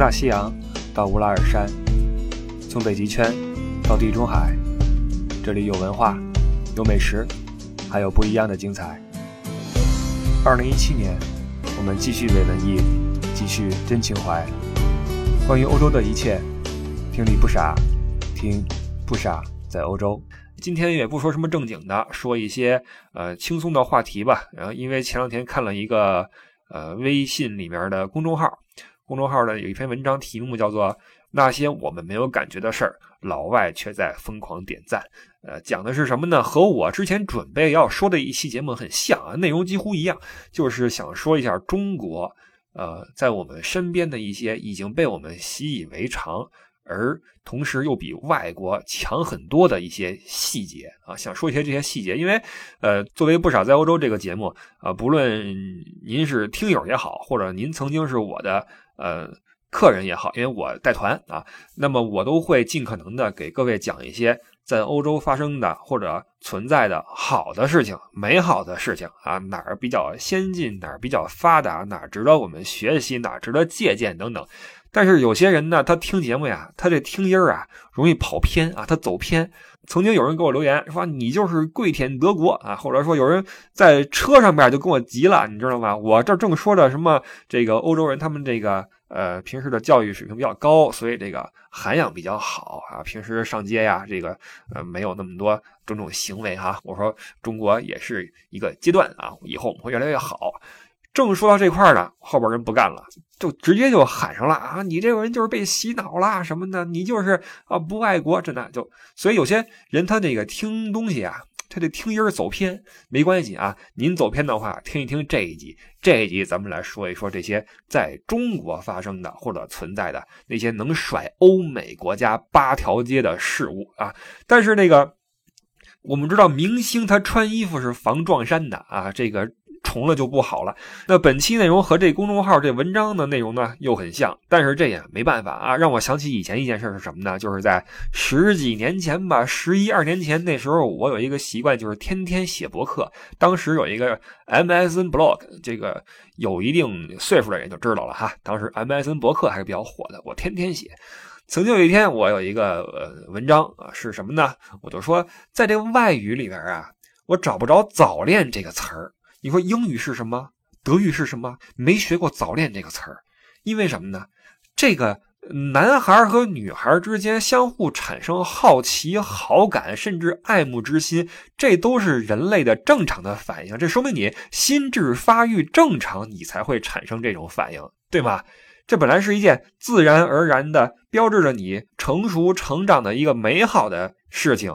大西洋到乌拉尔山，从北极圈到地中海，这里有文化，有美食，还有不一样的精彩。二零一七年，我们继续伪文艺，继续真情怀。关于欧洲的一切，听你不傻，听不傻在欧洲。今天也不说什么正经的，说一些呃轻松的话题吧。然后因为前两天看了一个呃微信里面的公众号。公众号呢有一篇文章，题目叫做《那些我们没有感觉的事儿，老外却在疯狂点赞》。呃，讲的是什么呢？和我之前准备要说的一期节目很像啊，内容几乎一样，就是想说一下中国，呃，在我们身边的一些已经被我们习以为常。而同时又比外国强很多的一些细节啊，想说一些这些细节，因为呃，作为不少在欧洲这个节目啊，不论您是听友也好，或者您曾经是我的呃客人也好，因为我带团啊，那么我都会尽可能的给各位讲一些在欧洲发生的或者存在的好的事情、美好的事情啊，哪儿比较先进，哪儿比较发达，哪儿值得我们学习，哪儿值得借鉴等等。但是有些人呢，他听节目呀，他这听音儿啊，容易跑偏啊，他走偏。曾经有人给我留言说：“你就是跪舔德国啊！”或者说有人在车上面就跟我急了，你知道吗？我这正说着什么这个欧洲人他们这个呃平时的教育水平比较高，所以这个涵养比较好啊，平时上街呀，这个呃没有那么多种种行为哈。我说中国也是一个阶段啊，以后我们会越来越好。正说到这块呢，后边人不干了，就直接就喊上了啊！你这个人就是被洗脑了什么的，你就是啊不爱国，真的就。所以有些人他这个听东西啊，他这听音走偏没关系啊。您走偏的话，听一听这一集，这一集咱们来说一说这些在中国发生的或者存在的那些能甩欧美国家八条街的事物啊。但是那个我们知道，明星他穿衣服是防撞衫的啊，这个。重了就不好了。那本期内容和这公众号这文章的内容呢又很像，但是这也没办法啊。让我想起以前一件事是什么呢？就是在十几年前吧，十一二年前，那时候我有一个习惯，就是天天写博客。当时有一个 MSN blog，这个有一定岁数的人就知道了哈。当时 MSN 博客还是比较火的，我天天写。曾经有一天，我有一个呃文章啊，是什么呢？我就说，在这外语里边啊，我找不着“早恋”这个词儿。你说英语是什么？德语是什么？没学过“早恋”这个词儿，因为什么呢？这个男孩和女孩之间相互产生好奇、好感，甚至爱慕之心，这都是人类的正常的反应。这说明你心智发育正常，你才会产生这种反应，对吗？这本来是一件自然而然的，标志着你成熟成长的一个美好的事情。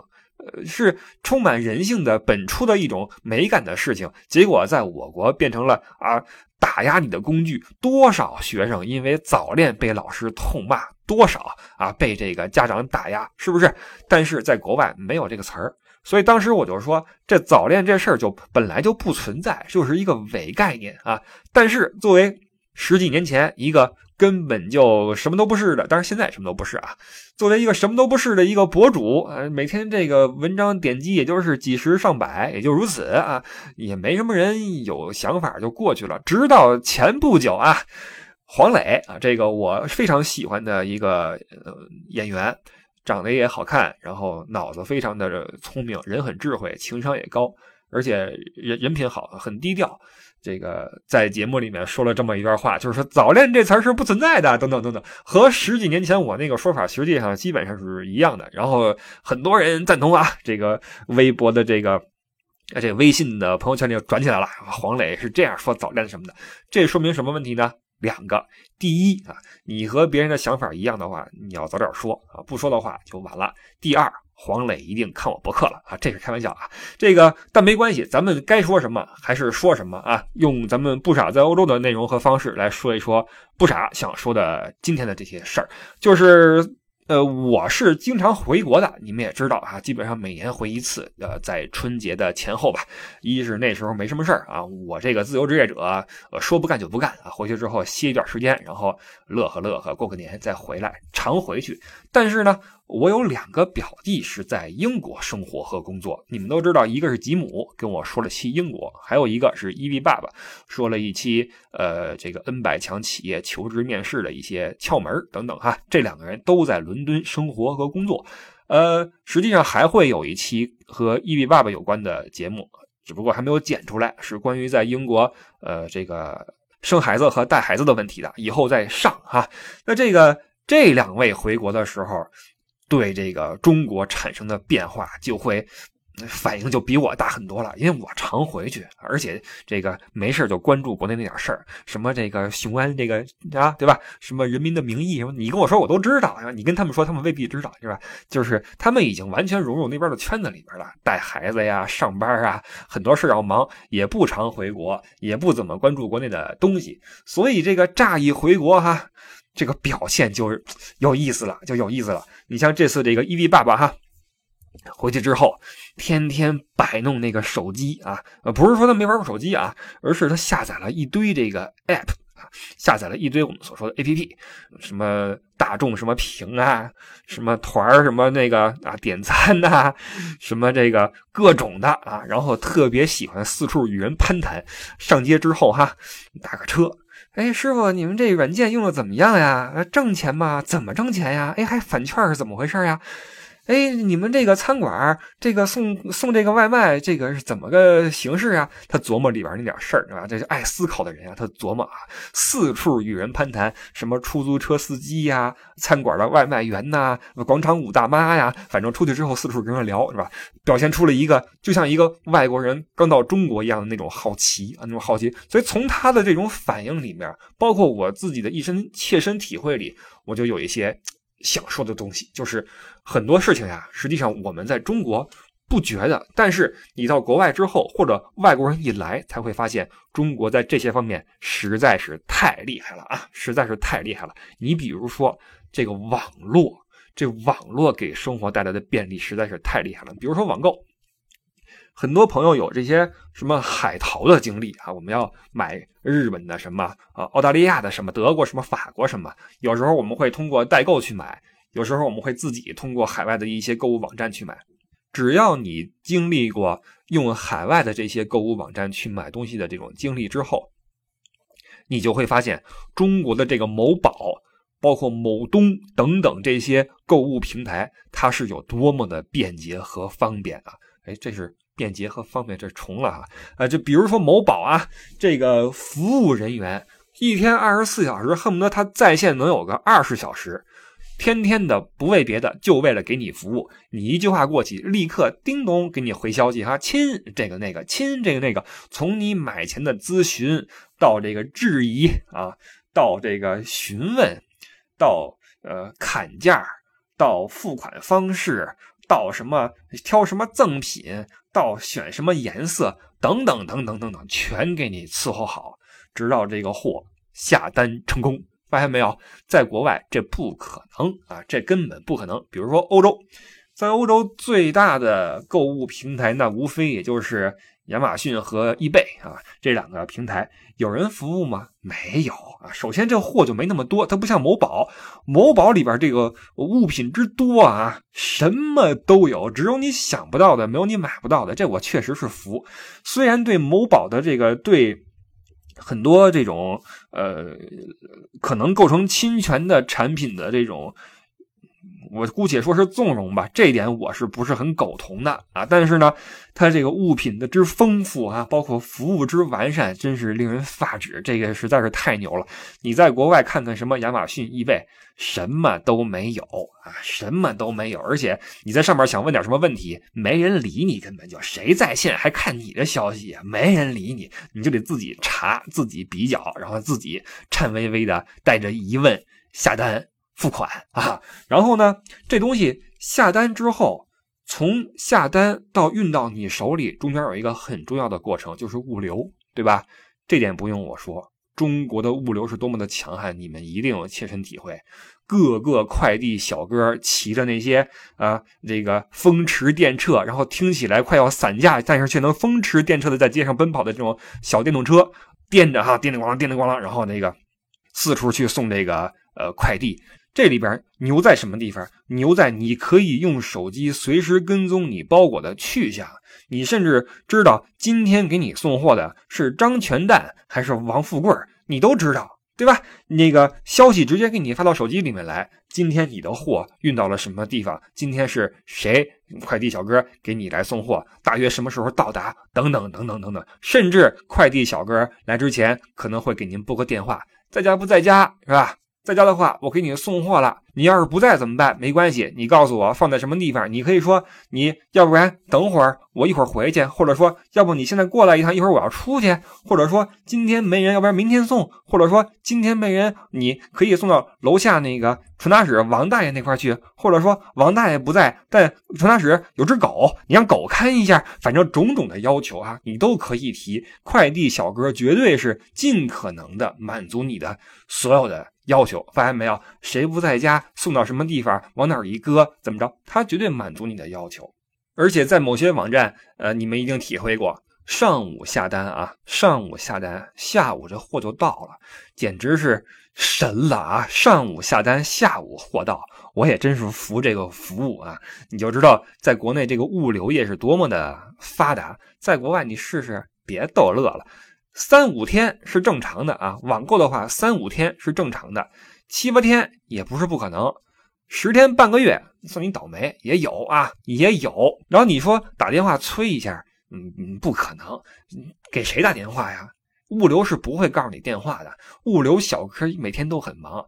是充满人性的本初的一种美感的事情，结果在我国变成了啊打压你的工具。多少学生因为早恋被老师痛骂，多少啊被这个家长打压，是不是？但是在国外没有这个词儿，所以当时我就说，这早恋这事儿就本来就不存在，就是一个伪概念啊。但是作为十几年前一个。根本就什么都不是的，当然现在什么都不是啊。作为一个什么都不是的一个博主，呃，每天这个文章点击也就是几十上百，也就如此啊，也没什么人有想法就过去了。直到前不久啊，黄磊啊，这个我非常喜欢的一个呃演员，长得也好看，然后脑子非常的聪明，人很智慧，情商也高，而且人人品好，很低调。这个在节目里面说了这么一段话，就是说“早恋”这词儿是不存在的，等等等等，和十几年前我那个说法实际上基本上是一样的。然后很多人赞同啊，这个微博的这个，这微信的朋友圈里转起来了，黄磊是这样说“早恋”什么的，这说明什么问题呢？两个，第一啊，你和别人的想法一样的话，你要早点说啊，不说的话就晚了。第二。黄磊一定看我博客了啊，这是开玩笑啊，这个但没关系，咱们该说什么还是说什么啊，用咱们不傻在欧洲的内容和方式来说一说不傻想说的今天的这些事儿，就是。呃，我是经常回国的，你们也知道啊，基本上每年回一次。呃，在春节的前后吧，一是那时候没什么事儿啊，我这个自由职业者，呃，说不干就不干啊，回去之后歇一段时间，然后乐呵乐呵，过个年再回来，常回去。但是呢，我有两个表弟是在英国生活和工作。你们都知道，一个是吉姆跟我说了期英国，还有一个是伊比爸爸说了一期，呃，这个 N 百强企业求职面试的一些窍门等等哈。这两个人都在伦敦生活和工作。呃，实际上还会有一期和伊比爸爸有关的节目，只不过还没有剪出来，是关于在英国呃这个生孩子和带孩子的问题的，以后再上哈。那这个这两位回国的时候。对这个中国产生的变化，就会反应就比我大很多了，因为我常回去，而且这个没事就关注国内那点事儿，什么这个雄安这个啊，对吧？什么人民的名义什么，你跟我说我都知道，你跟他们说他们未必知道，是吧？就是他们已经完全融入那边的圈子里边了，带孩子呀、上班啊，很多事要忙，也不常回国，也不怎么关注国内的东西，所以这个乍一回国哈。这个表现就有意思了，就有意思了。你像这次这个伊利爸爸哈，回去之后天天摆弄那个手机啊，呃，不是说他没玩过手机啊，而是他下载了一堆这个 app 啊，下载了一堆我们所说的 app，什么大众什么评啊，什么团什么那个啊点赞呐，什么这个各种的啊，然后特别喜欢四处与人攀谈，上街之后哈，打个车。哎，师傅，你们这软件用的怎么样呀？挣钱吗？怎么挣钱呀？哎，还返券是怎么回事呀？哎，你们这个餐馆，这个送送这个外卖，这个是怎么个形式啊？他琢磨里边那点事儿，是吧？这是爱思考的人啊，他琢磨啊，四处与人攀谈，什么出租车司机呀，餐馆的外卖员呐，广场舞大妈呀，反正出去之后四处跟人聊，是吧？表现出了一个就像一个外国人刚到中国一样的那种好奇啊，那种好奇。所以从他的这种反应里面，包括我自己的一身切身体会里，我就有一些。想说的东西就是很多事情呀，实际上我们在中国不觉得，但是你到国外之后，或者外国人一来，才会发现中国在这些方面实在是太厉害了啊，实在是太厉害了。你比如说这个网络，这网络给生活带来的便利实在是太厉害了。比如说网购。很多朋友有这些什么海淘的经历啊，我们要买日本的什么啊，澳大利亚的什么，德国什么，法国什么。有时候我们会通过代购去买，有时候我们会自己通过海外的一些购物网站去买。只要你经历过用海外的这些购物网站去买东西的这种经历之后，你就会发现中国的这个某宝，包括某东等等这些购物平台，它是有多么的便捷和方便啊！哎，这是。便捷和方便，这重了哈，啊，就比如说某宝啊，这个服务人员一天二十四小时，恨不得他在线能有个二十小时，天天的不为别的，就为了给你服务。你一句话过去，立刻叮咚给你回消息哈，亲这个那个，亲这个那个，从你买前的咨询到这个质疑啊，到这个询问，到呃砍价，到付款方式，到什么挑什么赠品。到选什么颜色等等等等等等，全给你伺候好，直到这个货下单成功。发现没有，在国外这不可能啊，这根本不可能。比如说欧洲，在欧洲最大的购物平台，那无非也就是。亚马逊和易贝啊，这两个平台有人服务吗？没有啊。首先，这货就没那么多，它不像某宝，某宝里边这个物品之多啊，什么都有，只有你想不到的，没有你买不到的。这我确实是服。虽然对某宝的这个对很多这种呃可能构成侵权的产品的这种。我姑且说是纵容吧，这点我是不是很苟同的啊？但是呢，它这个物品的之丰富啊，包括服务之完善，真是令人发指。这个实在是太牛了！你在国外看看什么亚马逊、易贝，什么都没有啊，什么都没有。而且你在上面想问点什么问题，没人理你，根本就谁在线还看你的消息？没人理你，你就得自己查、自己比较，然后自己颤巍巍的带着疑问下单。付款啊，然后呢，这东西下单之后，从下单到运到你手里，中间有一个很重要的过程，就是物流，对吧？这点不用我说，中国的物流是多么的强悍，你们一定有切身体会。各个快递小哥骑着那些啊，这个风驰电掣，然后听起来快要散架，但是却能风驰电掣的在街上奔跑的这种小电动车，颠着哈，叮铃咣啷，叮铃咣啷，然后那个四处去送这个呃快递。这里边牛在什么地方？牛在你可以用手机随时跟踪你包裹的去向，你甚至知道今天给你送货的是张全蛋还是王富贵，你都知道。对吧？那个消息直接给你发到手机里面来。今天你的货运到了什么地方？今天是谁快递小哥给你来送货？大约什么时候到达？等等等等等等。甚至快递小哥来之前可能会给您拨个电话，在家不在家，是吧？在家的话，我给你送货了。你要是不在怎么办？没关系，你告诉我放在什么地方。你可以说，你要不然等会儿，我一会儿回去，或者说，要不你现在过来一趟，一会儿我要出去，或者说今天没人，要不然明天送，或者说今天没人，你可以送到楼下那个传达室王大爷那块去，或者说王大爷不在，但传达室有只狗，你让狗看一下。反正种种的要求啊，你都可以提。快递小哥绝对是尽可能的满足你的所有的。要求发现没有？谁不在家，送到什么地方，往哪儿一搁，怎么着？他绝对满足你的要求。而且在某些网站，呃，你们一定体会过，上午下单啊，上午下单，下午这货就到了，简直是神了啊！上午下单，下午货到，我也真是服这个服务啊！你就知道，在国内这个物流业是多么的发达，在国外你试试，别逗乐了。三五天是正常的啊，网购的话三五天是正常的，七八天也不是不可能，十天半个月算你倒霉也有啊，也有。然后你说打电话催一下，嗯嗯，不可能，给谁打电话呀？物流是不会告诉你电话的，物流小哥每天都很忙。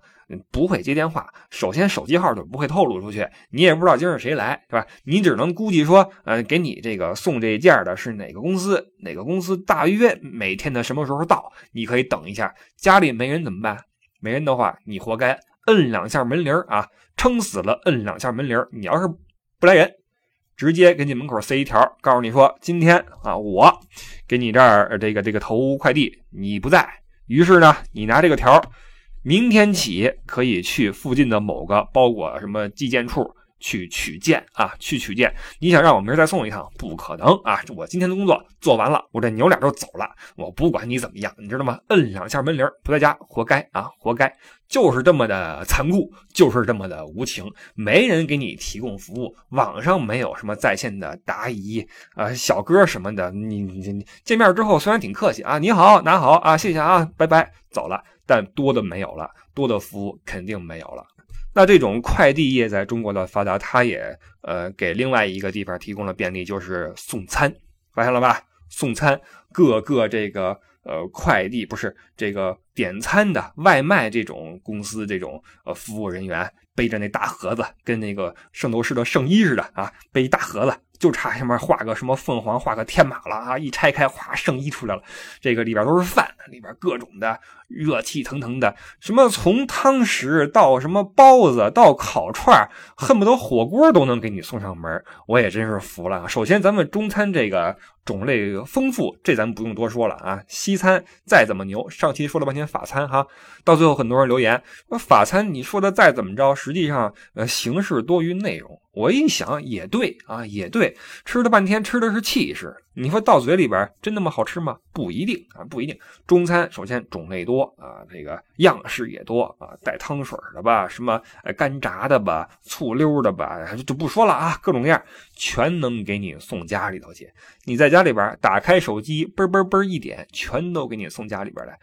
不会接电话，首先手机号就不会透露出去，你也不知道今儿谁来，是吧？你只能估计说，呃，给你这个送这件的是哪个公司，哪个公司大约每天的什么时候到，你可以等一下。家里没人怎么办？没人的话，你活该，摁两下门铃啊，撑死了摁两下门铃。你要是不来人，直接给你门口塞一条，告诉你说，今天啊，我给你这儿这个这个投快递，你不在，于是呢，你拿这个条。明天起可以去附近的某个包裹什么寄件处去取件啊，去取件。你想让我明儿再送一趟，不可能啊！我今天的工作做完了，我这扭脸就走了。我不管你怎么样，你知道吗？摁两下门铃，不在家，活该啊，活该！就是这么的残酷，就是这么的无情。没人给你提供服务，网上没有什么在线的答疑啊，小哥什么的。你你你见面之后虽然挺客气啊，你好，拿好啊，谢谢啊，拜拜，走了。但多的没有了，多的服务肯定没有了。那这种快递业在中国的发达，它也呃给另外一个地方提供了便利，就是送餐，发现了吧？送餐，各个这个呃快递不是这个点餐的外卖这种公司这种呃服务人员背着那大盒子，跟那个圣斗士的圣衣似的啊，背一大盒子。就差上面画个什么凤凰，画个天马了啊！一拆开，哗，圣衣出来了。这个里边都是饭，里边各种的热气腾腾的，什么从汤食到什么包子到烤串，恨不得火锅都能给你送上门。我也真是服了。首先，咱们中餐这个种类丰富，这咱们不用多说了啊。西餐再怎么牛，上期说了半天法餐哈，到最后很多人留言说法餐你说的再怎么着，实际上呃形式多于内容。我一想也对啊，也对，吃了半天吃的是气势。你说到嘴里边真那么好吃吗？不一定啊，不一定。中餐首先种类多啊，这个样式也多啊，带汤水的吧，什么干炸的吧，醋溜的吧，就不说了啊，各种各样全能给你送家里头去。你在家里边打开手机，嘣嘣嘣一点，全都给你送家里边来。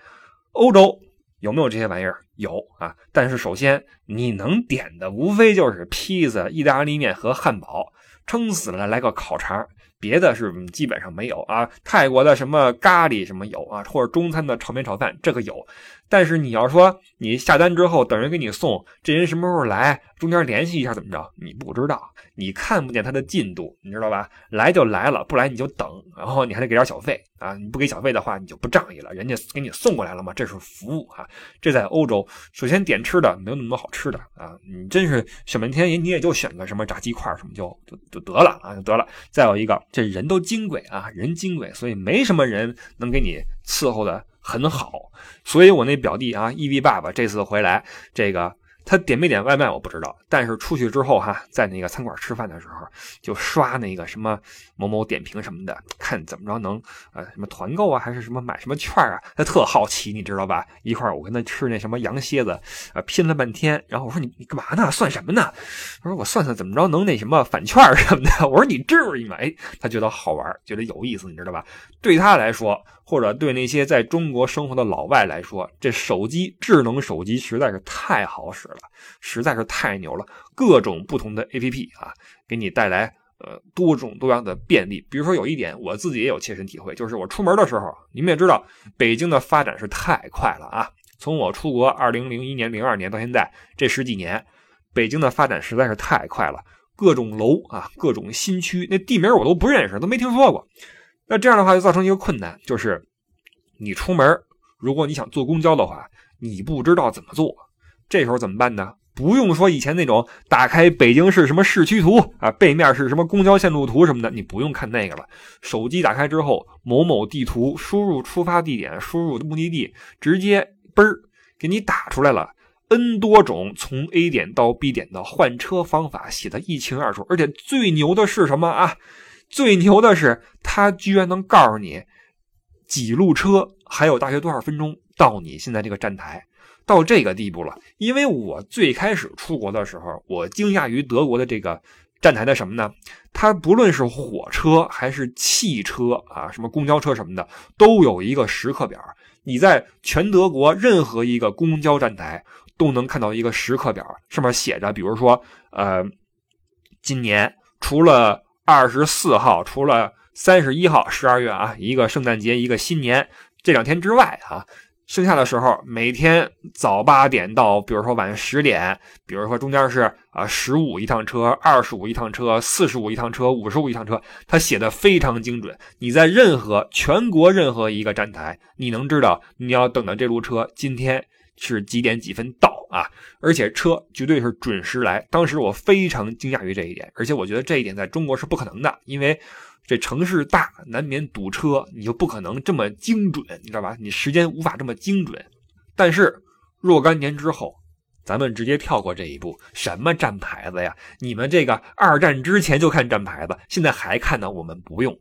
欧洲。有没有这些玩意儿？有啊，但是首先你能点的无非就是披萨、意大利面和汉堡，撑死了来个烤肠，别的是基本上没有啊。泰国的什么咖喱什么有啊，或者中餐的炒面炒饭这个有，但是你要说你下单之后等人给你送，这人什么时候来，中间联系一下怎么着？你不知道。你看不见他的进度，你知道吧？来就来了，不来你就等，然后你还得给点小费啊！你不给小费的话，你就不仗义了。人家给你送过来了嘛，这是服务啊！这在欧洲，首先点吃的没有那么多好吃的啊！你真是选半天，你也就选个什么炸鸡块什么就就就得了啊，就得了。再有一个，这人都金贵啊，人金贵，所以没什么人能给你伺候的很好。所以我那表弟啊，E V 爸爸这次回来，这个。他点没点外卖我不知道，但是出去之后哈，在那个餐馆吃饭的时候，就刷那个什么某某点评什么的，看怎么着能呃什么团购啊，还是什么买什么券啊，他特好奇，你知道吧？一块我跟他吃那什么羊蝎子，呃拼了半天，然后我说你你干嘛呢？算什么呢？他说我算算怎么着能那什么返券什么的。我说你至于吗？哎，他觉得好玩，觉得有意思，你知道吧？对他来说，或者对那些在中国生活的老外来说，这手机智能手机实在是太好使了。实在是太牛了，各种不同的 APP 啊，给你带来呃多种多样的便利。比如说有一点，我自己也有切身体会，就是我出门的时候，你们也知道，北京的发展是太快了啊。从我出国二零零一年、零二年到现在这十几年，北京的发展实在是太快了，各种楼啊，各种新区，那地名我都不认识，都没听说过。那这样的话就造成一个困难，就是你出门，如果你想坐公交的话，你不知道怎么坐。这时候怎么办呢？不用说以前那种打开北京市什么市区图啊，背面是什么公交线路图什么的，你不用看那个了。手机打开之后，某某地图，输入出发地点，输入目的地，直接嘣儿给你打出来了。N 多种从 A 点到 B 点的换车方法写的一清二楚，而且最牛的是什么啊？最牛的是它居然能告诉你几路车，还有大约多少分钟到你现在这个站台。到这个地步了，因为我最开始出国的时候，我惊讶于德国的这个站台的什么呢？它不论是火车还是汽车啊，什么公交车什么的，都有一个时刻表。你在全德国任何一个公交站台都能看到一个时刻表，上面写着，比如说，呃，今年除了二十四号，除了三十一号，十二月啊，一个圣诞节，一个新年这两天之外啊。剩下的时候，每天早八点到，比如说晚上十点，比如说中间是啊十五一趟车，二十五一趟车，四十五一趟车，五十五一趟车，他写的非常精准。你在任何全国任何一个站台，你能知道你要等的这路车今天是几点几分到啊？而且车绝对是准时来。当时我非常惊讶于这一点，而且我觉得这一点在中国是不可能的，因为。这城市大，难免堵车，你就不可能这么精准，你知道吧？你时间无法这么精准。但是若干年之后，咱们直接跳过这一步，什么站牌子呀？你们这个二战之前就看站牌子，现在还看呢？我们不用。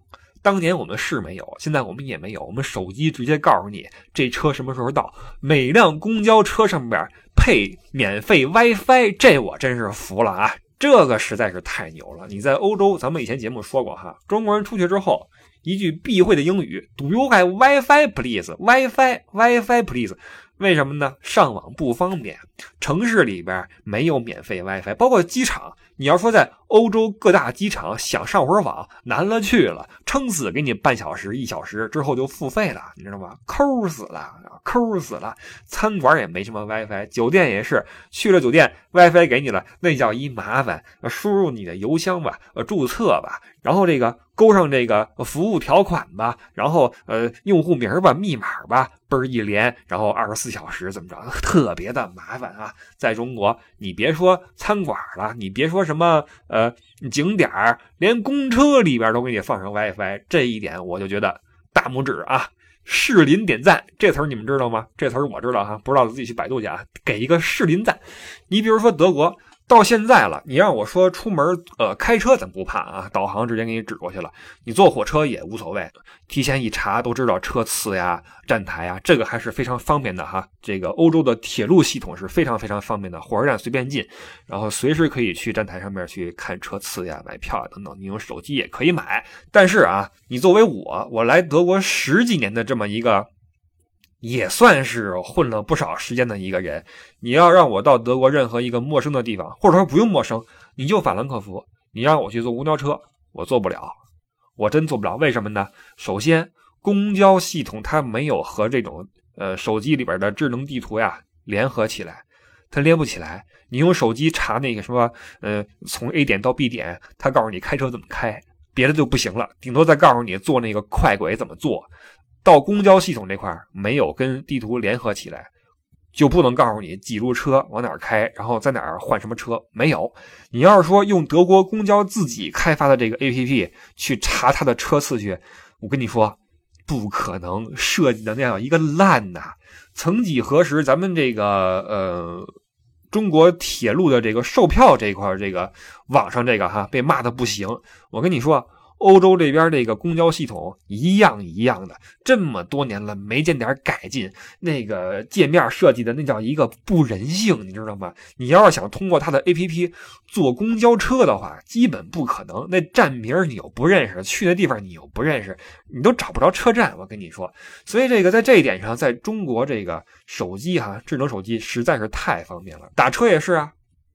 当年我们是没有，现在我们也没有。我们手机直接告诉你这车什么时候到，每辆公交车上边配免费 WiFi，这我真是服了啊！这个实在是太牛了！你在欧洲，咱们以前节目说过哈，中国人出去之后，一句必会的英语，Do you have WiFi please？WiFi，WiFi please。为什么呢？上网不方便，城市里边没有免费 WiFi，包括机场。你要说在欧洲各大机场想上会儿网难了去了，撑死给你半小时一小时之后就付费了，你知道吗？抠死了，抠死了。餐馆也没什么 WiFi，酒店也是去了酒店 WiFi 给你了，那叫一麻烦。输入你的邮箱吧，呃，注册吧，然后这个勾上这个服务条款吧，然后呃，用户名吧，密码吧，儿一连，然后二十四小时怎么着，特别的麻烦啊。在中国，你别说餐馆了，你别说。什么呃景点儿，连公车里边都给你放上 WiFi，这一点我就觉得大拇指啊！士林点赞这词儿你们知道吗？这词儿我知道哈，不知道自己去百度去啊，给一个士林赞。你比如说德国。到现在了，你让我说出门，呃，开车咱不怕啊，导航直接给你指过去了。你坐火车也无所谓，提前一查都知道车次呀、站台呀，这个还是非常方便的哈。这个欧洲的铁路系统是非常非常方便的，火车站随便进，然后随时可以去站台上面去看车次呀、买票啊等等。你用手机也可以买，但是啊，你作为我，我来德国十几年的这么一个。也算是混了不少时间的一个人。你要让我到德国任何一个陌生的地方，或者说不用陌生，你就法兰克福，你让我去坐公交车，我坐不了，我真坐不了。为什么呢？首先，公交系统它没有和这种呃手机里边的智能地图呀联合起来，它连不起来。你用手机查那个什么，呃，从 A 点到 B 点，它告诉你开车怎么开，别的就不行了，顶多再告诉你坐那个快轨怎么坐。到公交系统这块没有跟地图联合起来，就不能告诉你几路车往哪开，然后在哪儿换什么车。没有，你要是说用德国公交自己开发的这个 APP 去查它的车次去，我跟你说，不可能设计的那样一个烂呐。曾几何时，咱们这个呃中国铁路的这个售票这一块，这个网上这个哈被骂的不行。我跟你说。欧洲这边这个公交系统一样一样的，这么多年了没见点改进，那个界面设计的那叫一个不人性，你知道吗？你要是想通过它的 APP 坐公交车的话，基本不可能。那站名你又不认识，去的地方你又不认识，你都找不着车站。我跟你说，所以这个在这一点上，在中国这个手机哈，智能手机实在是太方便了。打车也是啊。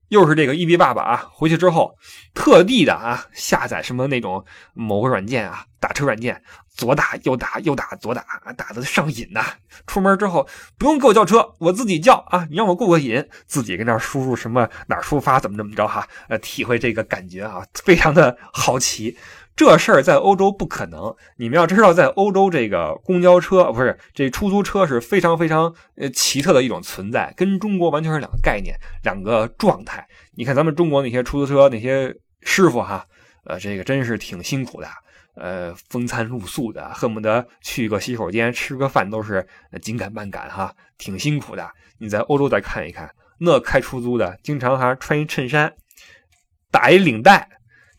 又是这个一逼爸爸啊，回去之后特地的啊下载什么那种某个软件啊，打车软件，左打右打右打左打，打的上瘾呐。出门之后不用给我叫车，我自己叫啊，你让我过过瘾，自己跟那输入什么哪出发怎么怎么着哈，呃，体会这个感觉啊，非常的好奇。这事儿在欧洲不可能。你们要知道，在欧洲这个公交车不是这出租车是非常非常呃奇特的一种存在，跟中国完全是两个概念、两个状态。你看咱们中国那些出租车那些师傅哈，呃，这个真是挺辛苦的，呃，风餐露宿的，恨不得去个洗手间吃个饭都是紧赶慢赶哈，挺辛苦的。你在欧洲再看一看，那开出租的经常还穿一衬衫，打一领带。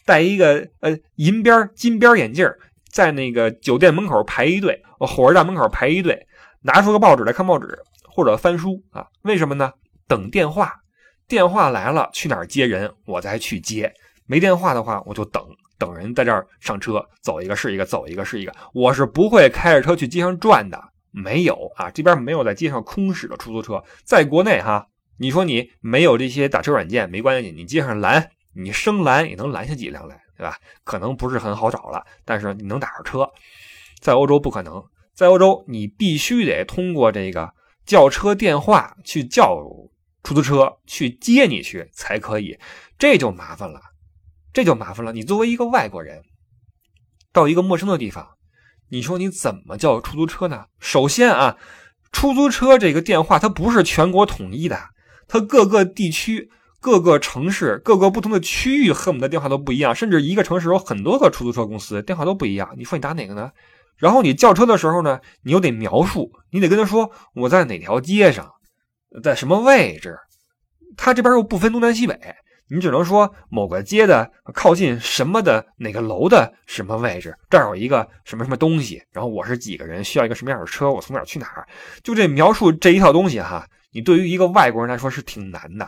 戴一个呃银边金边眼镜，在那个酒店门口排一队，火车站门口排一队，拿出个报纸来看报纸或者翻书啊？为什么呢？等电话，电话来了去哪接人，我再去接。没电话的话，我就等等人在这儿上车，走一个是一个，走一个是一个。我是不会开着车去街上转的，没有啊，这边没有在街上空驶的出租车。在国内哈，你说你没有这些打车软件没关系，你街上拦。你生拦也能拦下几辆来，对吧？可能不是很好找了，但是你能打上车。在欧洲不可能，在欧洲你必须得通过这个叫车电话去叫出租车去接你去才可以，这就麻烦了，这就麻烦了。你作为一个外国人，到一个陌生的地方，你说你怎么叫出租车呢？首先啊，出租车这个电话它不是全国统一的，它各个地区。各个城市、各个不同的区域，恨不得电话都不一样，甚至一个城市有很多个出租车公司，电话都不一样。你说你打哪个呢？然后你叫车的时候呢，你又得描述，你得跟他说我在哪条街上，在什么位置。他这边又不分东南西北，你只能说某个街的靠近什么的哪个楼的什么位置，这儿有一个什么什么东西。然后我是几个人，需要一个什么样的车，我从哪儿去哪儿？就这描述这一套东西哈，你对于一个外国人来说是挺难的。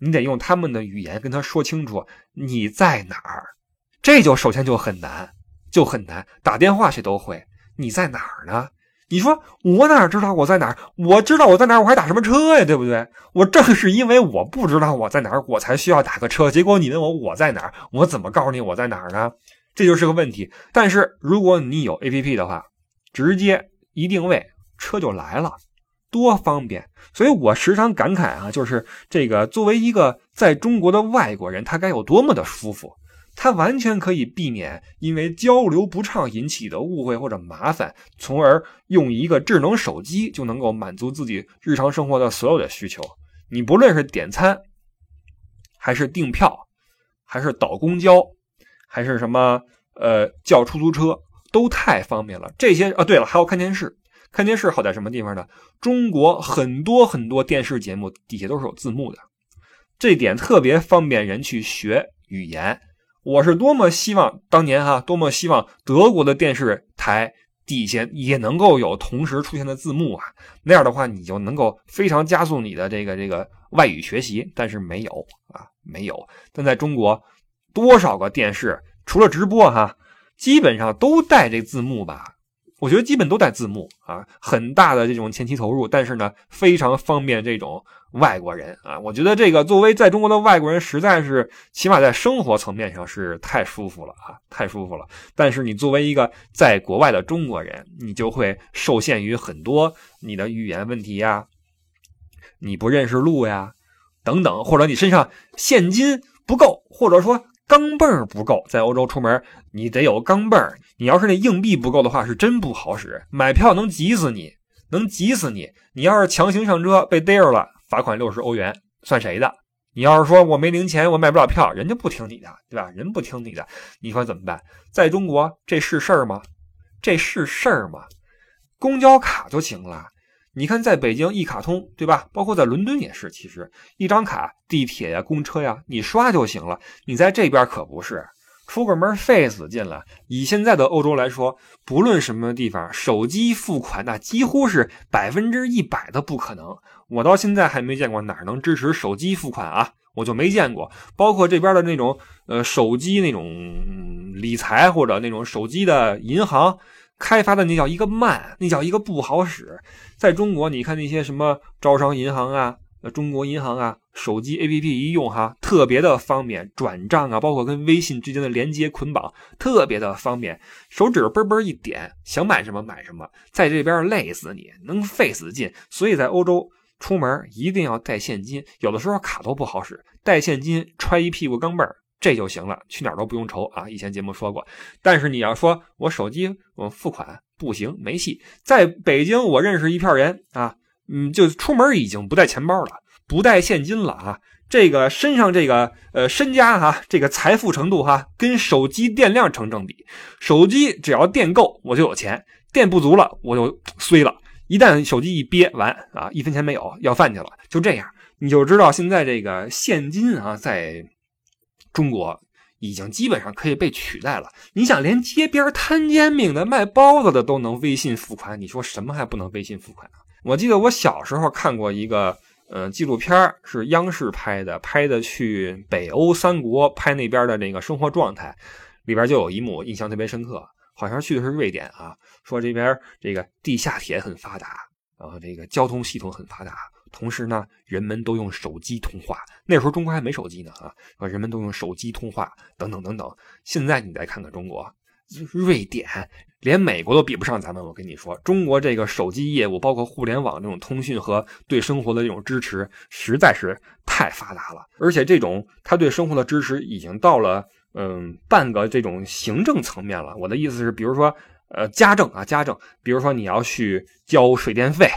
你得用他们的语言跟他说清楚你在哪儿，这就首先就很难，就很难。打电话谁都会，你在哪儿呢？你说我哪知道我在哪儿？我知道我在哪儿，我还打什么车呀？对不对？我正是因为我不知道我在哪儿，我才需要打个车。结果你问我我在哪儿，我怎么告诉你我在哪儿呢？这就是个问题。但是如果你有 A P P 的话，直接一定位，车就来了。多方便，所以我时常感慨啊，就是这个作为一个在中国的外国人，他该有多么的舒服，他完全可以避免因为交流不畅引起的误会或者麻烦，从而用一个智能手机就能够满足自己日常生活的所有的需求。你不论是点餐，还是订票，还是倒公交，还是什么呃叫出租车，都太方便了。这些啊，对了，还要看电视。看电视好在什么地方呢？中国很多很多电视节目底下都是有字幕的，这点特别方便人去学语言。我是多么希望当年哈，多么希望德国的电视台底下也能够有同时出现的字幕啊，那样的话你就能够非常加速你的这个这个外语学习。但是没有啊，没有。但在中国，多少个电视除了直播哈，基本上都带这字幕吧。我觉得基本都带字幕啊，很大的这种前期投入，但是呢，非常方便这种外国人啊。我觉得这个作为在中国的外国人，实在是起码在生活层面上是太舒服了啊，太舒服了。但是你作为一个在国外的中国人，你就会受限于很多你的语言问题呀，你不认识路呀，等等，或者你身上现金不够，或者说。钢镚不够，在欧洲出门你得有钢镚你要是那硬币不够的话，是真不好使。买票能急死你，能急死你。你要是强行上车被逮着了，罚款六十欧元，算谁的？你要是说我没零钱，我买不了票，人家不听你的，对吧？人不听你的，你说怎么办？在中国这是事儿吗？这是事儿吗？公交卡就行了。你看，在北京一卡通，对吧？包括在伦敦也是，其实一张卡，地铁呀、公车呀，你刷就行了。你在这边可不是，出个门费死劲了。以现在的欧洲来说，不论什么地方，手机付款那几乎是百分之一百的不可能。我到现在还没见过哪能支持手机付款啊，我就没见过。包括这边的那种呃手机那种理财或者那种手机的银行。开发的那叫一个慢，那叫一个不好使。在中国，你看那些什么招商银行啊、中国银行啊，手机 APP 一用哈，特别的方便，转账啊，包括跟微信之间的连接捆绑，特别的方便。手指嘣嘣一点，想买什么买什么。在这边累死你，能费死劲。所以在欧洲出门一定要带现金，有的时候卡都不好使，带现金揣一屁股钢镚儿。这就行了，去哪儿都不用愁啊！以前节目说过，但是你要说我手机我付款不行，没戏。在北京，我认识一片人啊，嗯，就出门已经不带钱包了，不带现金了啊。这个身上这个呃身家哈，这个财富程度哈，跟手机电量成正比。手机只要电够，我就有钱；电不足了，我就衰了。一旦手机一憋完啊，一分钱没有，要饭去了。就这样，你就知道现在这个现金啊，在。中国已经基本上可以被取代了。你想，连街边摊煎饼的、卖包子的都能微信付款，你说什么还不能微信付款啊？我记得我小时候看过一个呃纪录片，是央视拍的，拍的去北欧三国拍那边的那个生活状态，里边就有一幕印象特别深刻，好像去的是瑞典啊，说这边这个地下铁很发达，然后这个交通系统很发达。同时呢，人们都用手机通话。那时候中国还没手机呢啊，人们都用手机通话，等等等等。现在你再看看中国，瑞典连美国都比不上咱们。我跟你说，中国这个手机业务，包括互联网这种通讯和对生活的这种支持，实在是太发达了。而且这种它对生活的支持已经到了嗯半个这种行政层面了。我的意思是，比如说呃家政啊家政，比如说你要去交水电费。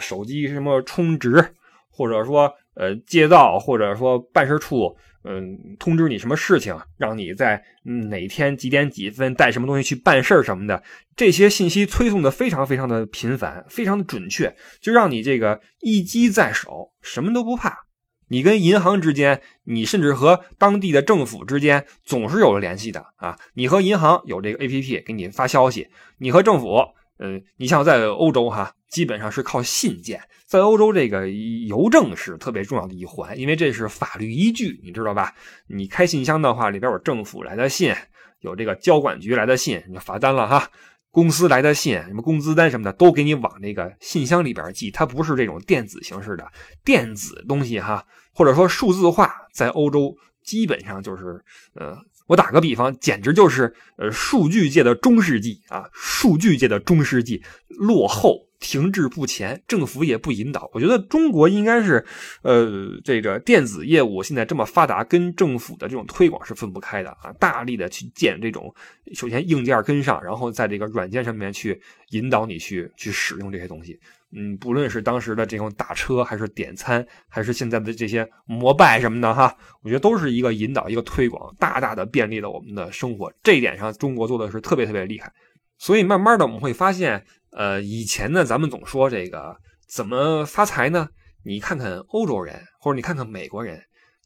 手机什么充值，或者说呃街道，或者说办事处，嗯，通知你什么事情，让你在哪天几点几分带什么东西去办事什么的，这些信息推送的非常非常的频繁，非常的准确，就让你这个一机在手，什么都不怕。你跟银行之间，你甚至和当地的政府之间，总是有了联系的啊。你和银行有这个 A P P 给你发消息，你和政府。嗯，你像在欧洲哈，基本上是靠信件。在欧洲，这个邮政是特别重要的一环，因为这是法律依据，你知道吧？你开信箱的话，里边有政府来的信，有这个交管局来的信，你罚单了哈。公司来的信，什么工资单什么的，都给你往那个信箱里边寄，它不是这种电子形式的电子东西哈，或者说数字化，在欧洲基本上就是呃。我打个比方，简直就是呃数据界的中世纪啊！数据界的中世纪，落后、停滞不前，政府也不引导。我觉得中国应该是，呃，这个电子业务现在这么发达，跟政府的这种推广是分不开的啊！大力的去建这种，首先硬件跟上，然后在这个软件上面去引导你去去使用这些东西。嗯，不论是当时的这种打车，还是点餐，还是现在的这些摩拜什么的哈，我觉得都是一个引导，一个推广，大大的便利了我们的生活。这一点上，中国做的是特别特别厉害。所以慢慢的我们会发现，呃，以前呢，咱们总说这个怎么发财呢？你看看欧洲人，或者你看看美国人，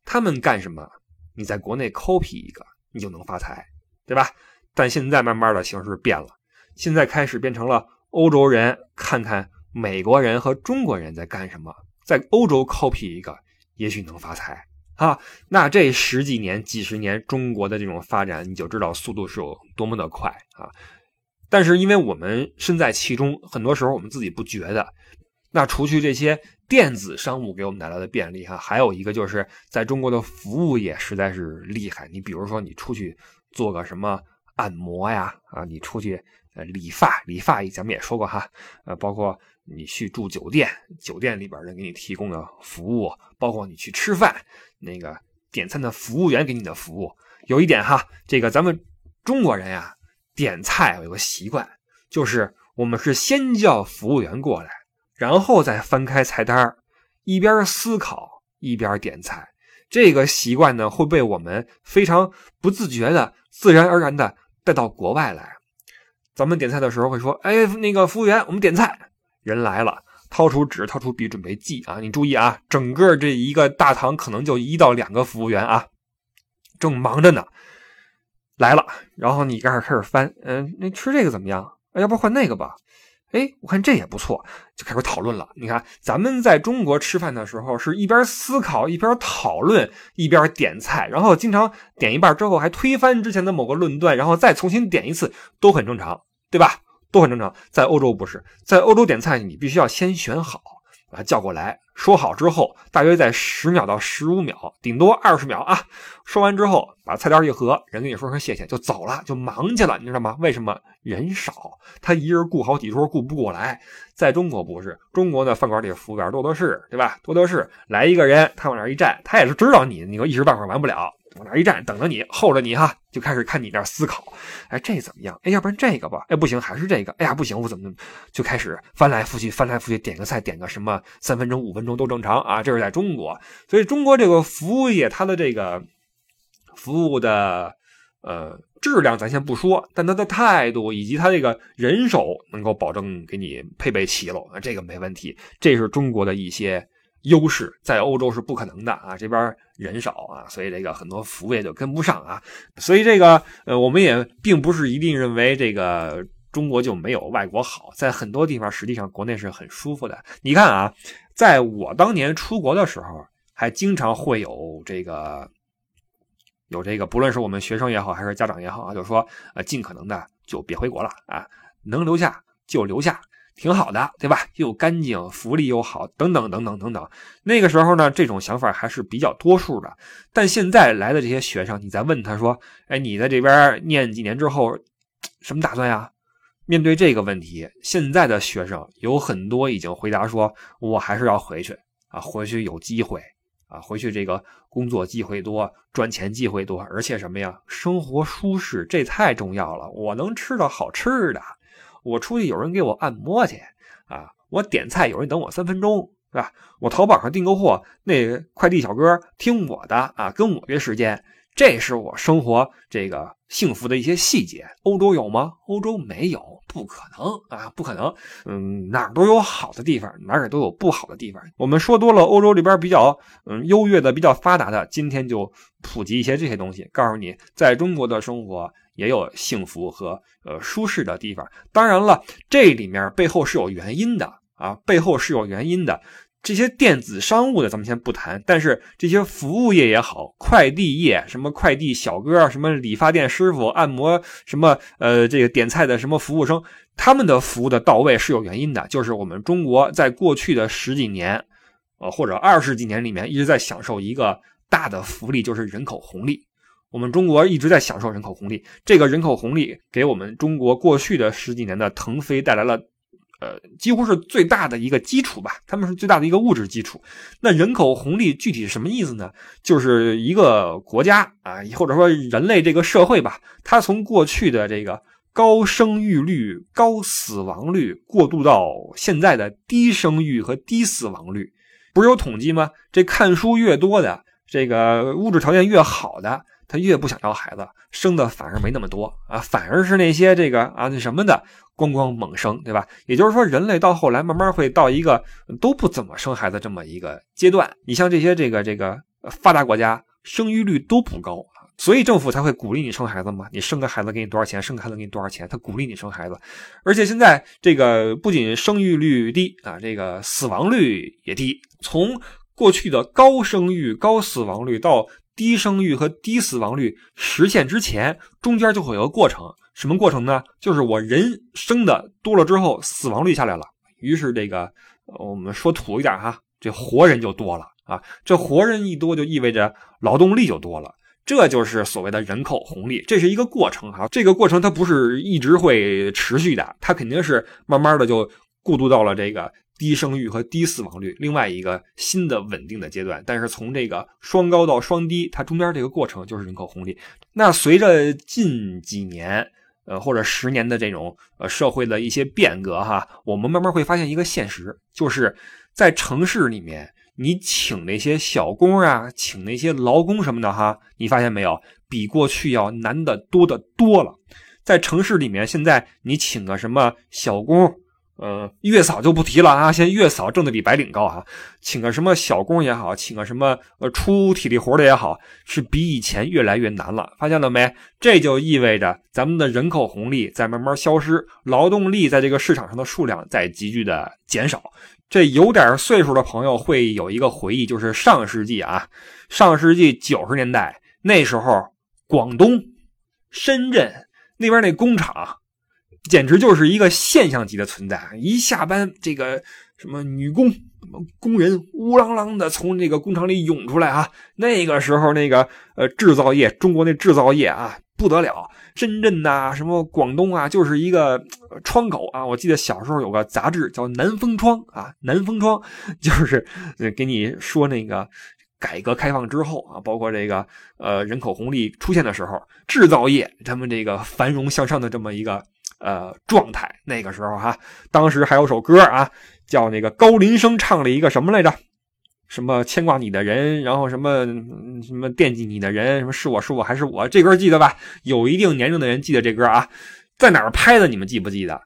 他们干什么？你在国内 copy 一个，你就能发财，对吧？但现在慢慢的形势变了，现在开始变成了欧洲人看看。美国人和中国人在干什么？在欧洲 copy 一个，也许能发财啊！那这十几年、几十年，中国的这种发展，你就知道速度是有多么的快啊！但是，因为我们身在其中，很多时候我们自己不觉得。那除去这些电子商务给我们带来的便利哈，还有一个就是在中国的服务业实在是厉害。你比如说，你出去做个什么按摩呀，啊，你出去呃理发，理发咱们也说过哈，呃，包括。你去住酒店，酒店里边人给你提供的服务，包括你去吃饭，那个点餐的服务员给你的服务，有一点哈，这个咱们中国人呀，点菜有个习惯，就是我们是先叫服务员过来，然后再翻开菜单一边思考一边点菜。这个习惯呢，会被我们非常不自觉的、自然而然的带到国外来。咱们点菜的时候会说：“哎，那个服务员，我们点菜。”人来了，掏出纸，掏出笔，准备记啊！你注意啊，整个这一个大堂可能就一到两个服务员啊，正忙着呢。来了，然后你开始开始翻，嗯，那吃这个怎么样？要不换那个吧？哎，我看这也不错，就开始讨论了。你看，咱们在中国吃饭的时候，是一边思考一边讨论，一边点菜，然后经常点一半之后还推翻之前的某个论断，然后再重新点一次，都很正常，对吧？都很正常。在欧洲不是，在欧洲点菜你必须要先选好，把他叫过来。说好之后，大约在十秒到十五秒，顶多二十秒啊。说完之后，把菜单一合，人跟你说声谢谢就走了，就忙去了，你知道吗？为什么人少？他一人顾好几桌，顾不过来。在中国不是，中国的饭馆里服务员多的是，对吧？多的是，来一个人，他往那一站，他也是知道你，你说一时半会儿完不了。往那一站，等着你，候着你哈，就开始看你那思考。哎，这怎么样？哎，要不然这个吧？哎，不行，还是这个。哎呀，不行，我怎么就开始翻来覆去，翻来覆去，点个菜，点个什么，三分钟、五分钟都正常啊。这是在中国，所以中国这个服务业，它的这个服务的呃质量咱先不说，但它的态度以及它这个人手能够保证给你配备齐了，这个没问题。这是中国的一些。优势在欧洲是不可能的啊，这边人少啊，所以这个很多服务业就跟不上啊。所以这个呃，我们也并不是一定认为这个中国就没有外国好，在很多地方实际上国内是很舒服的。你看啊，在我当年出国的时候，还经常会有这个有这个，不论是我们学生也好，还是家长也好啊，就说呃，尽可能的就别回国了啊，能留下就留下。挺好的，对吧？又干净，福利又好，等等等等等等。那个时候呢，这种想法还是比较多数的。但现在来的这些学生，你再问他说：“哎，你在这边念几年之后，什么打算呀？”面对这个问题，现在的学生有很多已经回答说：“我还是要回去啊，回去有机会啊，回去这个工作机会多，赚钱机会多，而且什么呀，生活舒适，这太重要了。我能吃到好吃的。”我出去有人给我按摩去啊！我点菜有人等我三分钟，是吧？我淘宝上订个货，那快递小哥听我的啊，跟我约时间，这是我生活这个幸福的一些细节。欧洲有吗？欧洲没有，不可能啊，不可能。嗯，哪儿都有好的地方，哪儿都有不好的地方。我们说多了，欧洲里边比较嗯优越的、比较发达的，今天就普及一些这些东西，告诉你，在中国的生活。也有幸福和呃舒适的地方，当然了，这里面背后是有原因的啊，背后是有原因的。这些电子商务的咱们先不谈，但是这些服务业也好，快递业，什么快递小哥，什么理发店师傅，按摩什么呃这个点菜的什么服务生，他们的服务的到位是有原因的，就是我们中国在过去的十几年，呃或者二十几年里面一直在享受一个大的福利，就是人口红利。我们中国一直在享受人口红利，这个人口红利给我们中国过去的十几年的腾飞带来了，呃，几乎是最大的一个基础吧。他们是最大的一个物质基础。那人口红利具体是什么意思呢？就是一个国家啊，或者说人类这个社会吧，它从过去的这个高生育率、高死亡率过渡到现在的低生育和低死亡率。不是有统计吗？这看书越多的，这个物质条件越好的。他越不想要孩子，生的反而没那么多啊，反而是那些这个啊那什么的，咣咣猛生，对吧？也就是说，人类到后来慢慢会到一个都不怎么生孩子这么一个阶段。你像这些这个这个发达国家，生育率都不高所以政府才会鼓励你生孩子嘛。你生个孩子给你多少钱？生个孩子给你多少钱？他鼓励你生孩子，而且现在这个不仅生育率低啊，这个死亡率也低。从过去的高生育、高死亡率到低生育和低死亡率实现之前，中间就会有个过程，什么过程呢？就是我人生的多了之后，死亡率下来了，于是这个我们说土一点哈，这活人就多了啊。这活人一多，就意味着劳动力就多了，这就是所谓的人口红利。这是一个过程哈，这个过程它不是一直会持续的，它肯定是慢慢的就过渡到了这个。低生育和低死亡率，另外一个新的稳定的阶段。但是从这个双高到双低，它中间这个过程就是人口红利。那随着近几年，呃或者十年的这种呃社会的一些变革哈，我们慢慢会发现一个现实，就是在城市里面，你请那些小工啊，请那些劳工什么的哈，你发现没有，比过去要难的多的多了。在城市里面，现在你请个什么小工？呃，月嫂就不提了啊，现在月嫂挣的比白领高啊，请个什么小工也好，请个什么呃出体力活的也好，是比以前越来越难了。发现了没？这就意味着咱们的人口红利在慢慢消失，劳动力在这个市场上的数量在急剧的减少。这有点岁数的朋友会有一个回忆，就是上世纪啊，上世纪九十年代那时候，广东、深圳那边那工厂。简直就是一个现象级的存在。一下班，这个什么女工、工人乌啷啷的从这个工厂里涌出来啊！那个时候，那个呃制造业，中国那制造业啊不得了。深圳呐，什么广东啊，就是一个窗口啊。我记得小时候有个杂志叫《南风窗》啊，《南风窗》就是给你说那个改革开放之后啊，包括这个呃人口红利出现的时候，制造业他们这个繁荣向上的这么一个。呃，状态那个时候哈，当时还有首歌啊，叫那个高林生唱了一个什么来着？什么牵挂你的人，然后什么什么惦记你的人，什么是我是我还是我？这歌记得吧？有一定年龄的人记得这歌啊，在哪儿拍的？你们记不记得？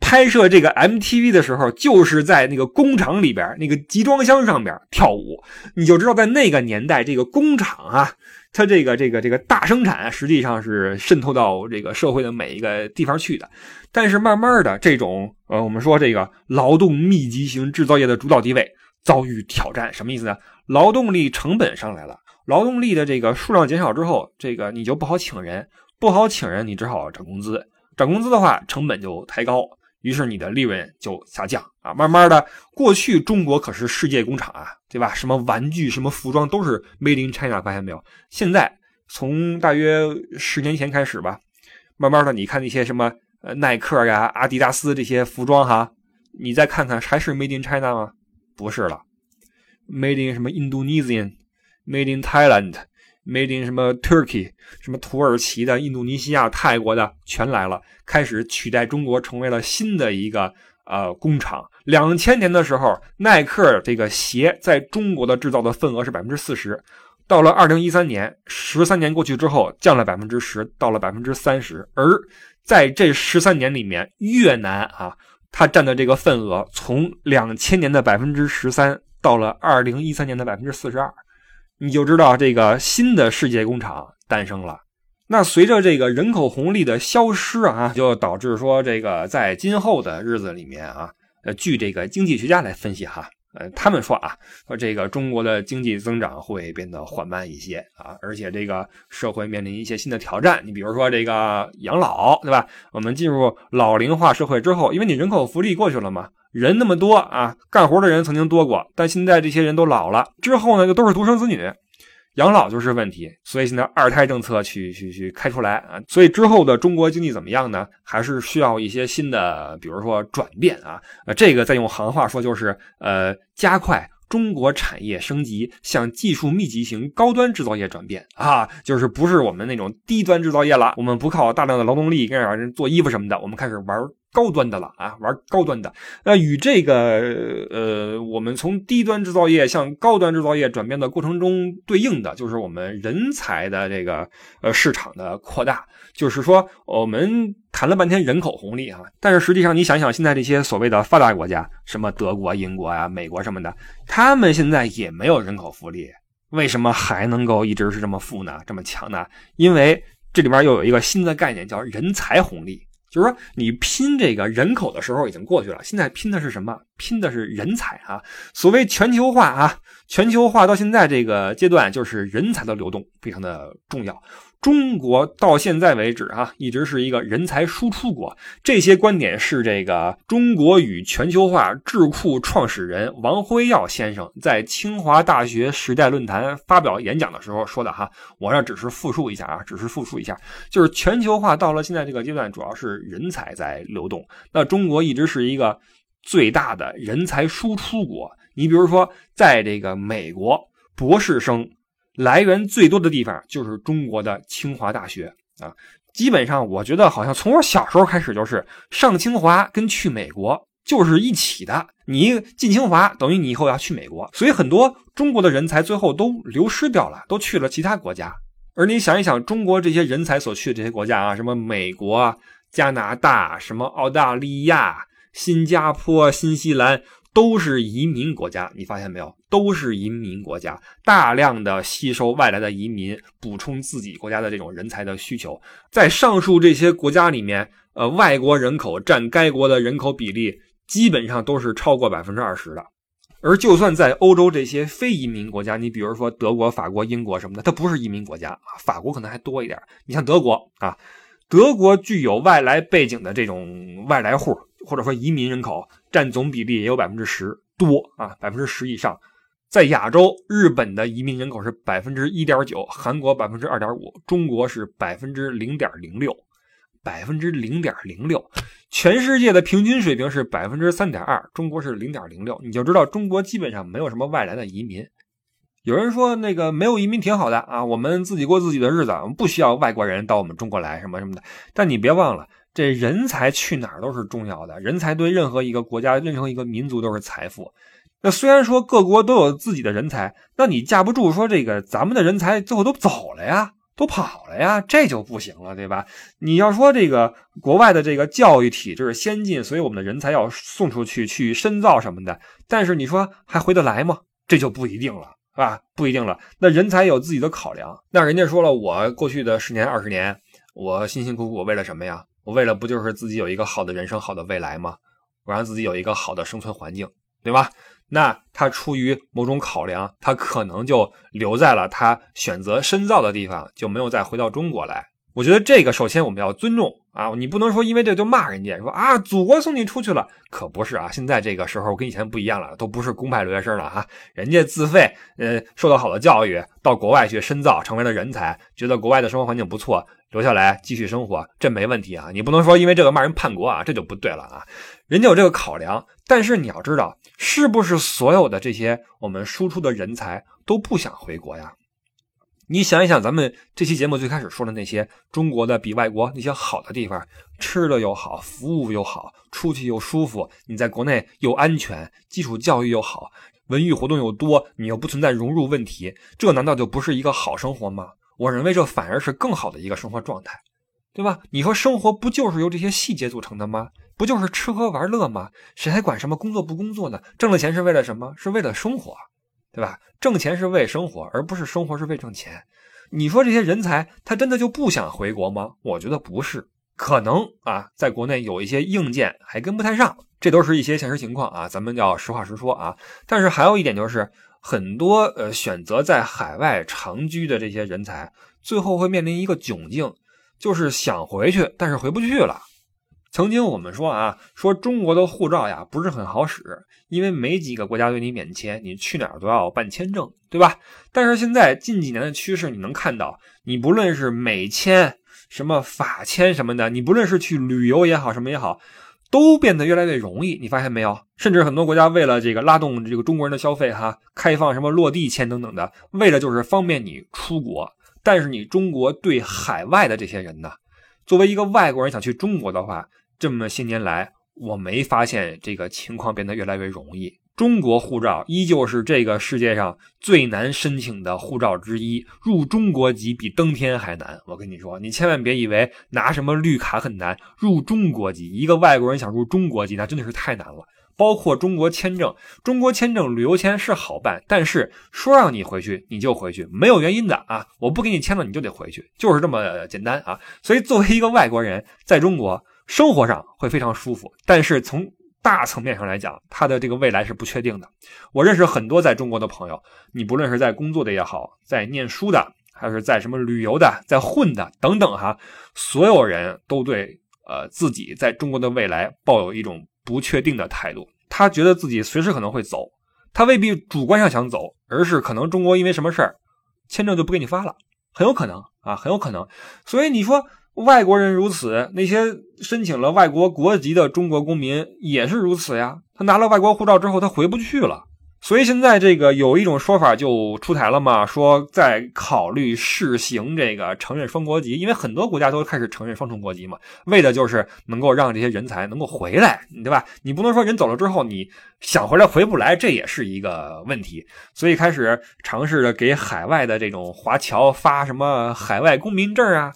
拍摄这个 MTV 的时候，就是在那个工厂里边那个集装箱上边跳舞，你就知道在那个年代这个工厂啊。它这个这个这个大生产实际上是渗透到这个社会的每一个地方去的，但是慢慢的这种呃，我们说这个劳动密集型制造业的主导地位遭遇挑战，什么意思呢？劳动力成本上来了，劳动力的这个数量减少之后，这个你就不好请人，不好请人，你只好涨工资，涨工资的话成本就抬高。于是你的利润就下降啊，慢慢的，过去中国可是世界工厂啊，对吧？什么玩具、什么服装都是 Made in China，发现没有？现在从大约十年前开始吧，慢慢的，你看那些什么呃耐克呀、阿迪达斯这些服装哈，你再看看还是 Made in China 吗？不是了，Made in 什么 Indonesian，Made in Thailand。Made in 什么 Turkey，什么土耳其的、印度尼西亚、泰国的全来了，开始取代中国，成为了新的一个呃工厂。两千年的时候，耐克这个鞋在中国的制造的份额是百分之四十，到了二零一三年，十三年过去之后，降了百分之十，到了百分之三十。而在这十三年里面，越南啊，它占的这个份额从两千年的百分之十三，到了二零一三年的百分之四十二。你就知道这个新的世界工厂诞生了。那随着这个人口红利的消失啊，就导致说这个在今后的日子里面啊，呃，据这个经济学家来分析哈，呃，他们说啊，说这个中国的经济增长会变得缓慢一些啊，而且这个社会面临一些新的挑战。你比如说这个养老，对吧？我们进入老龄化社会之后，因为你人口福利过去了嘛。人那么多啊，干活的人曾经多过，但现在这些人都老了，之后呢就都是独生子女，养老就是问题，所以现在二胎政策去去去开出来啊，所以之后的中国经济怎么样呢？还是需要一些新的，比如说转变啊，呃，这个再用行话说就是呃，加快中国产业升级，向技术密集型高端制造业转变啊，就是不是我们那种低端制造业了，我们不靠大量的劳动力跟人做衣服什么的，我们开始玩。高端的了啊，玩高端的。那与这个呃，我们从低端制造业向高端制造业转变的过程中对应的，就是我们人才的这个呃市场的扩大。就是说，我们谈了半天人口红利啊，但是实际上你想想，现在这些所谓的发达国家，什么德国、英国啊、美国什么的，他们现在也没有人口福利，为什么还能够一直是这么富呢？这么强呢？因为这里边又有一个新的概念，叫人才红利。就是说，你拼这个人口的时候已经过去了，现在拼的是什么？拼的是人才啊！所谓全球化啊，全球化到现在这个阶段，就是人才的流动非常的重要。中国到现在为止啊，一直是一个人才输出国。这些观点是这个中国与全球化智库创始人王辉耀先生在清华大学时代论坛发表演讲的时候说的哈。我这只是复述一下啊，只是复述一下，就是全球化到了现在这个阶段，主要是人才在流动。那中国一直是一个最大的人才输出国。你比如说，在这个美国，博士生。来源最多的地方就是中国的清华大学啊，基本上我觉得好像从我小时候开始就是上清华跟去美国就是一起的。你进清华等于你以后要去美国，所以很多中国的人才最后都流失掉了，都去了其他国家。而你想一想，中国这些人才所去的这些国家啊，什么美国、加拿大、什么澳大利亚、新加坡、新西兰都是移民国家，你发现没有？都是移民国家，大量的吸收外来的移民，补充自己国家的这种人才的需求。在上述这些国家里面，呃，外国人口占该国的人口比例基本上都是超过百分之二十的。而就算在欧洲这些非移民国家，你比如说德国、法国、英国什么的，它不是移民国家啊。法国可能还多一点。你像德国啊，德国具有外来背景的这种外来户或者说移民人口占总比例也有百分之十多啊，百分之十以上。在亚洲，日本的移民人口是百分之一点九，韩国百分之二点五，中国是百分之零点零六。百分之零点零六，全世界的平均水平是百分之三点二，中国是零点零六，你就知道中国基本上没有什么外来的移民。有人说那个没有移民挺好的啊，我们自己过自己的日子，我们不需要外国人到我们中国来什么什么的。但你别忘了，这人才去哪儿都是重要的，人才对任何一个国家、任何一个民族都是财富。那虽然说各国都有自己的人才，那你架不住说这个咱们的人才最后都走了呀。都跑了呀，这就不行了，对吧？你要说这个国外的这个教育体制先进，所以我们的人才要送出去去深造什么的，但是你说还回得来吗？这就不一定了，是吧？不一定了。那人才有自己的考量。那人家说了，我过去的十年二十年，我辛辛苦苦为了什么呀？我为了不就是自己有一个好的人生、好的未来吗？我让自己有一个好的生存环境，对吧？那他出于某种考量，他可能就留在了他选择深造的地方，就没有再回到中国来。我觉得这个首先我们要尊重啊，你不能说因为这就骂人家，说啊祖国送你出去了，可不是啊。现在这个时候跟以前不一样了，都不是公派留学生了哈，人家自费，呃，受到好的教育，到国外去深造，成为了人才，觉得国外的生活环境不错，留下来继续生活，这没问题啊。你不能说因为这个骂人叛国啊，这就不对了啊。人家有这个考量，但是你要知道，是不是所有的这些我们输出的人才都不想回国呀？你想一想，咱们这期节目最开始说的那些中国的比外国那些好的地方，吃的又好，服务又好，出去又舒服，你在国内又安全，基础教育又好，文娱活动又多，你又不存在融入问题，这难道就不是一个好生活吗？我认为这反而是更好的一个生活状态，对吧？你说生活不就是由这些细节组成的吗？不就是吃喝玩乐吗？谁还管什么工作不工作呢？挣了钱是为了什么？是为了生活。对吧？挣钱是为生活，而不是生活是为挣钱。你说这些人才，他真的就不想回国吗？我觉得不是，可能啊，在国内有一些硬件还跟不太上，这都是一些现实情况啊。咱们要实话实说啊。但是还有一点就是，很多呃选择在海外长居的这些人才，最后会面临一个窘境，就是想回去，但是回不去了。曾经我们说啊，说中国的护照呀不是很好使，因为没几个国家对你免签，你去哪儿都要办签证，对吧？但是现在近几年的趋势，你能看到，你不论是美签、什么法签什么的，你不论是去旅游也好，什么也好，都变得越来越容易。你发现没有？甚至很多国家为了这个拉动这个中国人的消费，哈，开放什么落地签等等的，为了就是方便你出国。但是你中国对海外的这些人呢？作为一个外国人想去中国的话，这么些年来，我没发现这个情况变得越来越容易。中国护照依旧是这个世界上最难申请的护照之一，入中国籍比登天还难。我跟你说，你千万别以为拿什么绿卡很难，入中国籍，一个外国人想入中国籍，那真的是太难了。包括中国签证，中国签证旅游签是好办，但是说让你回去你就回去，没有原因的啊！我不给你签了，你就得回去，就是这么简单啊！所以作为一个外国人，在中国生活上会非常舒服，但是从大层面上来讲，他的这个未来是不确定的。我认识很多在中国的朋友，你不论是在工作的也好，在念书的，还是在什么旅游的，在混的等等哈，所有人都对呃自己在中国的未来抱有一种。不确定的态度，他觉得自己随时可能会走，他未必主观上想走，而是可能中国因为什么事儿，签证就不给你发了，很有可能啊，很有可能。所以你说外国人如此，那些申请了外国国籍的中国公民也是如此呀，他拿了外国护照之后，他回不去了。所以现在这个有一种说法就出台了嘛，说在考虑试行这个承认双国籍，因为很多国家都开始承认双重国籍嘛，为的就是能够让这些人才能够回来，对吧？你不能说人走了之后你想回来回不来，这也是一个问题。所以开始尝试着给海外的这种华侨发什么海外公民证啊，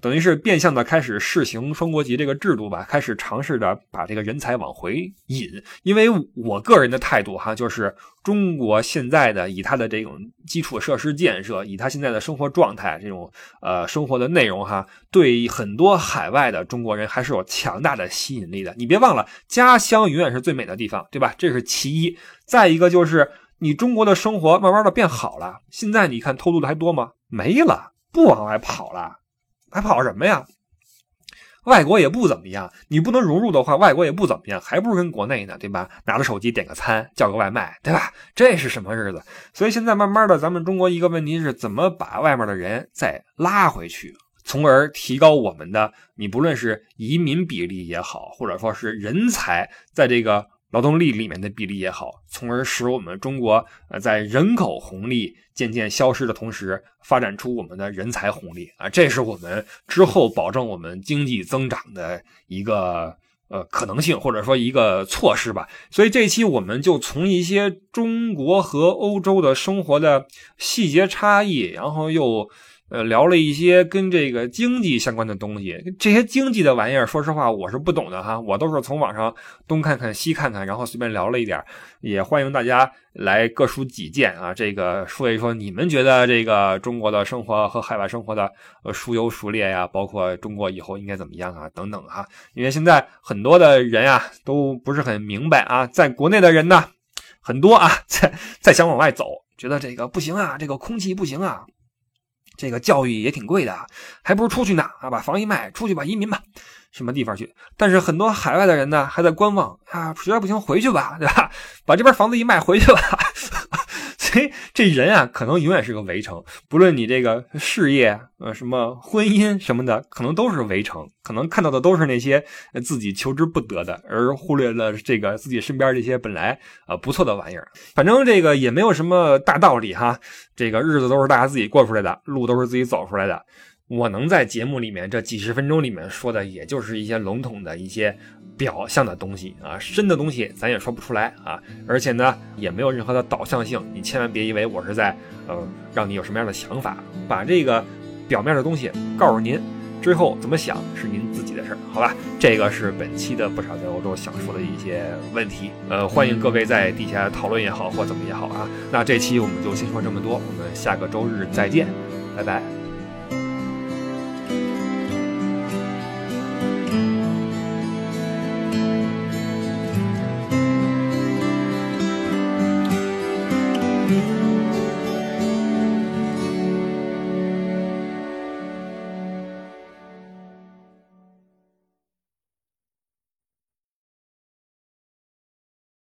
等于是变相的开始试行双国籍这个制度吧，开始尝试着把这个人才往回引。因为我个人的态度哈，就是中国现在的以它的这种基础设施建设，以它现在的生活状态，这种呃生活的内容哈，对很多海外的中国人还是有强大的吸引力的。你别忘了，家乡永远是最美的地方，对吧？这是其一。再一个就是你中国的生活慢慢的变好了。现在你看偷渡的还多吗？没了，不往外跑了。还跑什么呀？外国也不怎么样，你不能融入的话，外国也不怎么样，还不如跟国内呢，对吧？拿着手机点个餐，叫个外卖，对吧？这是什么日子？所以现在慢慢的，咱们中国一个问题是怎么把外面的人再拉回去，从而提高我们的，你不论是移民比例也好，或者说是人才在这个。劳动力里面的比例也好，从而使我们中国呃在人口红利渐渐消失的同时，发展出我们的人才红利啊，这是我们之后保证我们经济增长的一个呃可能性，或者说一个措施吧。所以这期我们就从一些中国和欧洲的生活的细节差异，然后又。呃，聊了一些跟这个经济相关的东西，这些经济的玩意儿，说实话我是不懂的哈，我都是从网上东看看西看看，然后随便聊了一点，也欢迎大家来各抒己见啊，这个说一说你们觉得这个中国的生活和海外生活的呃孰优孰劣呀，包括中国以后应该怎么样啊，等等哈，因为现在很多的人啊都不是很明白啊，在国内的人呢很多啊，在在想往外走，觉得这个不行啊，这个空气不行啊。这个教育也挺贵的啊，还不如出去呢啊！把房一卖，出去吧，移民吧，什么地方去？但是很多海外的人呢，还在观望啊，实在不行回去吧，对吧？把这边房子一卖，回去吧。这人啊，可能永远是个围城。不论你这个事业，呃，什么婚姻什么的，可能都是围城。可能看到的都是那些自己求之不得的，而忽略了这个自己身边这些本来呃不错的玩意儿。反正这个也没有什么大道理哈。这个日子都是大家自己过出来的，路都是自己走出来的。我能在节目里面这几十分钟里面说的，也就是一些笼统的一些表象的东西啊，深的东西咱也说不出来啊，而且呢也没有任何的导向性，你千万别以为我是在呃让你有什么样的想法，把这个表面的东西告诉您，之后怎么想是您自己的事儿，好吧？这个是本期的不少在欧洲想说的一些问题，呃，欢迎各位在底下讨论也好或怎么也好啊。那这期我们就先说这么多，我们下个周日再见，拜拜。